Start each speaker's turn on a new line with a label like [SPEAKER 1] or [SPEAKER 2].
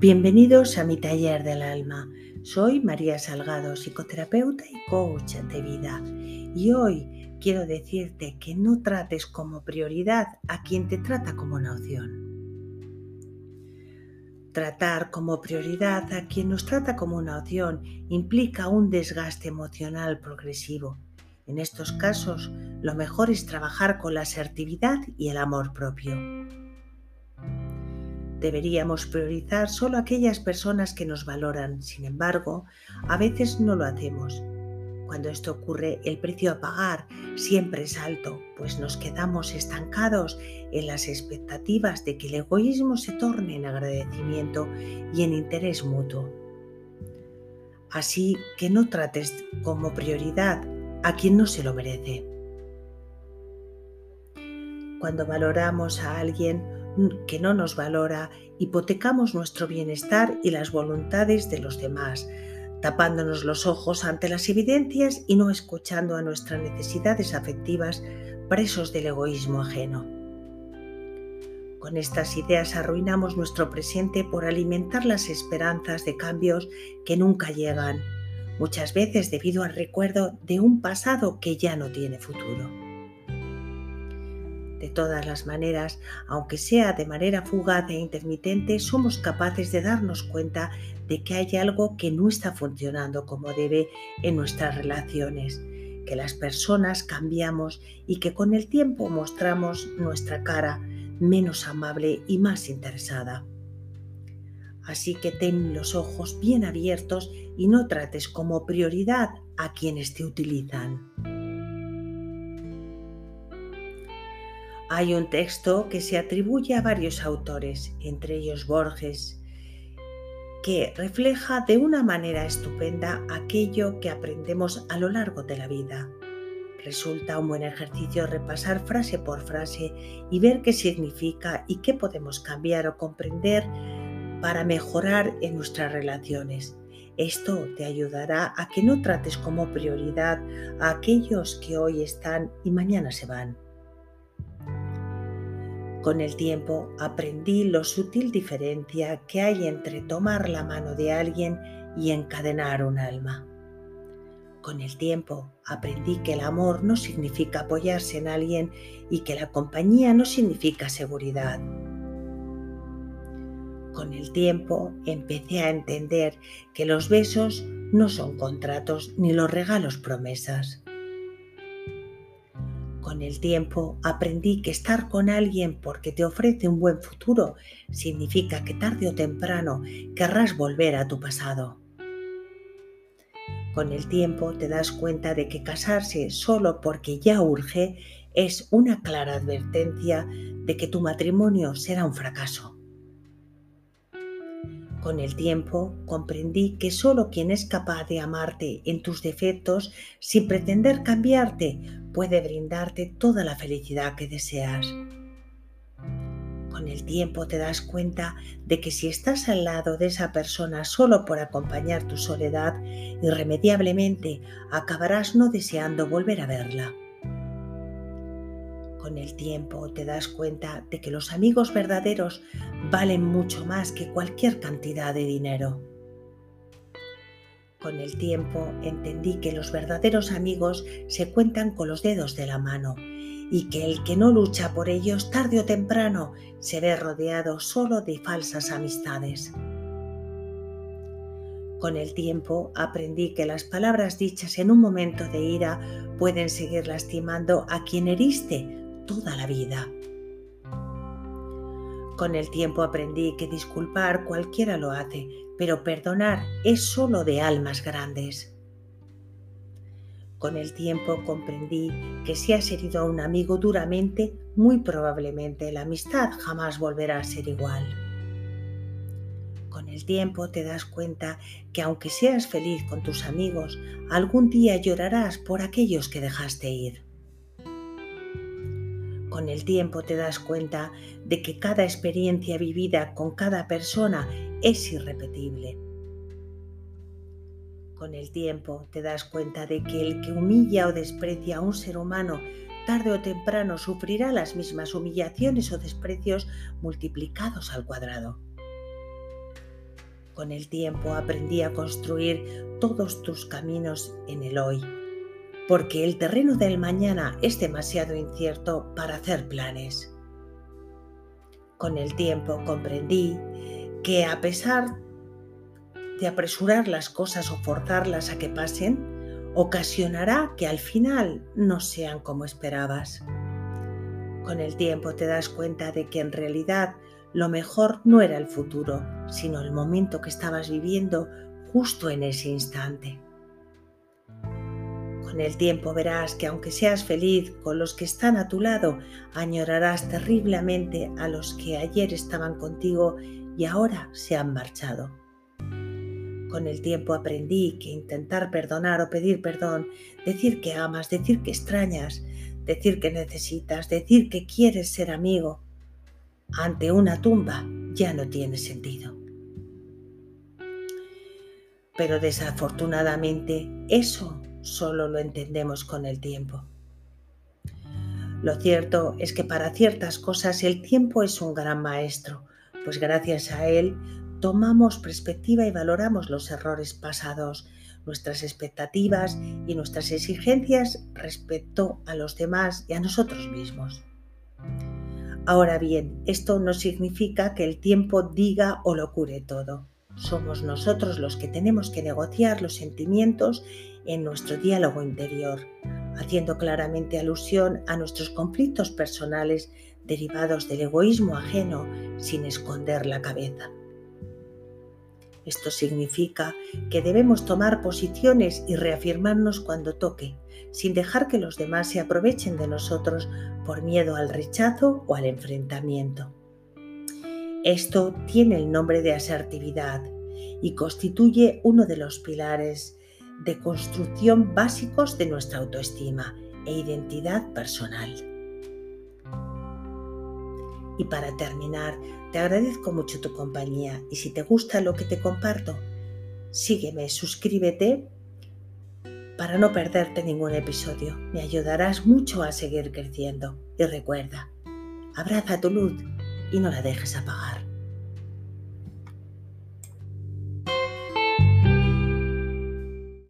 [SPEAKER 1] Bienvenidos a mi taller del alma. Soy María Salgado, psicoterapeuta y coach de vida. Y hoy quiero decirte que no trates como prioridad a quien te trata como una opción. Tratar como prioridad a quien nos trata como una opción implica un desgaste emocional progresivo. En estos casos, lo mejor es trabajar con la asertividad y el amor propio. Deberíamos priorizar solo aquellas personas que nos valoran. Sin embargo, a veces no lo hacemos. Cuando esto ocurre, el precio a pagar siempre es alto, pues nos quedamos estancados en las expectativas de que el egoísmo se torne en agradecimiento y en interés mutuo. Así que no trates como prioridad a quien no se lo merece. Cuando valoramos a alguien, que no nos valora, hipotecamos nuestro bienestar y las voluntades de los demás, tapándonos los ojos ante las evidencias y no escuchando a nuestras necesidades afectivas presos del egoísmo ajeno. Con estas ideas arruinamos nuestro presente por alimentar las esperanzas de cambios que nunca llegan, muchas veces debido al recuerdo de un pasado que ya no tiene futuro. De todas las maneras, aunque sea de manera fugaz e intermitente, somos capaces de darnos cuenta de que hay algo que no está funcionando como debe en nuestras relaciones, que las personas cambiamos y que con el tiempo mostramos nuestra cara menos amable y más interesada. Así que ten los ojos bien abiertos y no trates como prioridad a quienes te utilizan. Hay un texto que se atribuye a varios autores, entre ellos Borges, que refleja de una manera estupenda aquello que aprendemos a lo largo de la vida. Resulta un buen ejercicio repasar frase por frase y ver qué significa y qué podemos cambiar o comprender para mejorar en nuestras relaciones. Esto te ayudará a que no trates como prioridad a aquellos que hoy están y mañana se van. Con el tiempo aprendí lo sutil diferencia que hay entre tomar la mano de alguien y encadenar un alma. Con el tiempo aprendí que el amor no significa apoyarse en alguien y que la compañía no significa seguridad. Con el tiempo empecé a entender que los besos no son contratos ni los regalos promesas. Con el tiempo aprendí que estar con alguien porque te ofrece un buen futuro significa que tarde o temprano querrás volver a tu pasado. Con el tiempo te das cuenta de que casarse solo porque ya urge es una clara advertencia de que tu matrimonio será un fracaso. Con el tiempo comprendí que solo quien es capaz de amarte en tus defectos sin pretender cambiarte puede brindarte toda la felicidad que deseas. Con el tiempo te das cuenta de que si estás al lado de esa persona solo por acompañar tu soledad, irremediablemente acabarás no deseando volver a verla. Con el tiempo te das cuenta de que los amigos verdaderos valen mucho más que cualquier cantidad de dinero. Con el tiempo entendí que los verdaderos amigos se cuentan con los dedos de la mano y que el que no lucha por ellos tarde o temprano se ve rodeado solo de falsas amistades. Con el tiempo aprendí que las palabras dichas en un momento de ira pueden seguir lastimando a quien heriste toda la vida. Con el tiempo aprendí que disculpar cualquiera lo hace, pero perdonar es solo de almas grandes. Con el tiempo comprendí que si has herido a un amigo duramente, muy probablemente la amistad jamás volverá a ser igual. Con el tiempo te das cuenta que aunque seas feliz con tus amigos, algún día llorarás por aquellos que dejaste ir. Con el tiempo te das cuenta de que cada experiencia vivida con cada persona es irrepetible. Con el tiempo te das cuenta de que el que humilla o desprecia a un ser humano tarde o temprano sufrirá las mismas humillaciones o desprecios multiplicados al cuadrado. Con el tiempo aprendí a construir todos tus caminos en el hoy, porque el terreno del mañana es demasiado incierto para hacer planes. Con el tiempo comprendí que a pesar de apresurar las cosas o forzarlas a que pasen, ocasionará que al final no sean como esperabas. Con el tiempo te das cuenta de que en realidad lo mejor no era el futuro, sino el momento que estabas viviendo justo en ese instante. Con el tiempo verás que aunque seas feliz con los que están a tu lado, añorarás terriblemente a los que ayer estaban contigo y ahora se han marchado. Con el tiempo aprendí que intentar perdonar o pedir perdón, decir que amas, decir que extrañas, decir que necesitas, decir que quieres ser amigo, ante una tumba ya no tiene sentido. Pero desafortunadamente eso solo lo entendemos con el tiempo. Lo cierto es que para ciertas cosas el tiempo es un gran maestro, pues gracias a él tomamos perspectiva y valoramos los errores pasados, nuestras expectativas y nuestras exigencias respecto a los demás y a nosotros mismos. Ahora bien, esto no significa que el tiempo diga o lo cure todo. Somos nosotros los que tenemos que negociar los sentimientos en nuestro diálogo interior, haciendo claramente alusión a nuestros conflictos personales derivados del egoísmo ajeno sin esconder la cabeza. Esto significa que debemos tomar posiciones y reafirmarnos cuando toque, sin dejar que los demás se aprovechen de nosotros por miedo al rechazo o al enfrentamiento. Esto tiene el nombre de asertividad y constituye uno de los pilares de construcción básicos de nuestra autoestima e identidad personal. Y para terminar, te agradezco mucho tu compañía y si te gusta lo que te comparto, sígueme, suscríbete para no perderte ningún episodio. Me ayudarás mucho a seguir creciendo. Y recuerda, abraza tu luz y no la dejes apagar.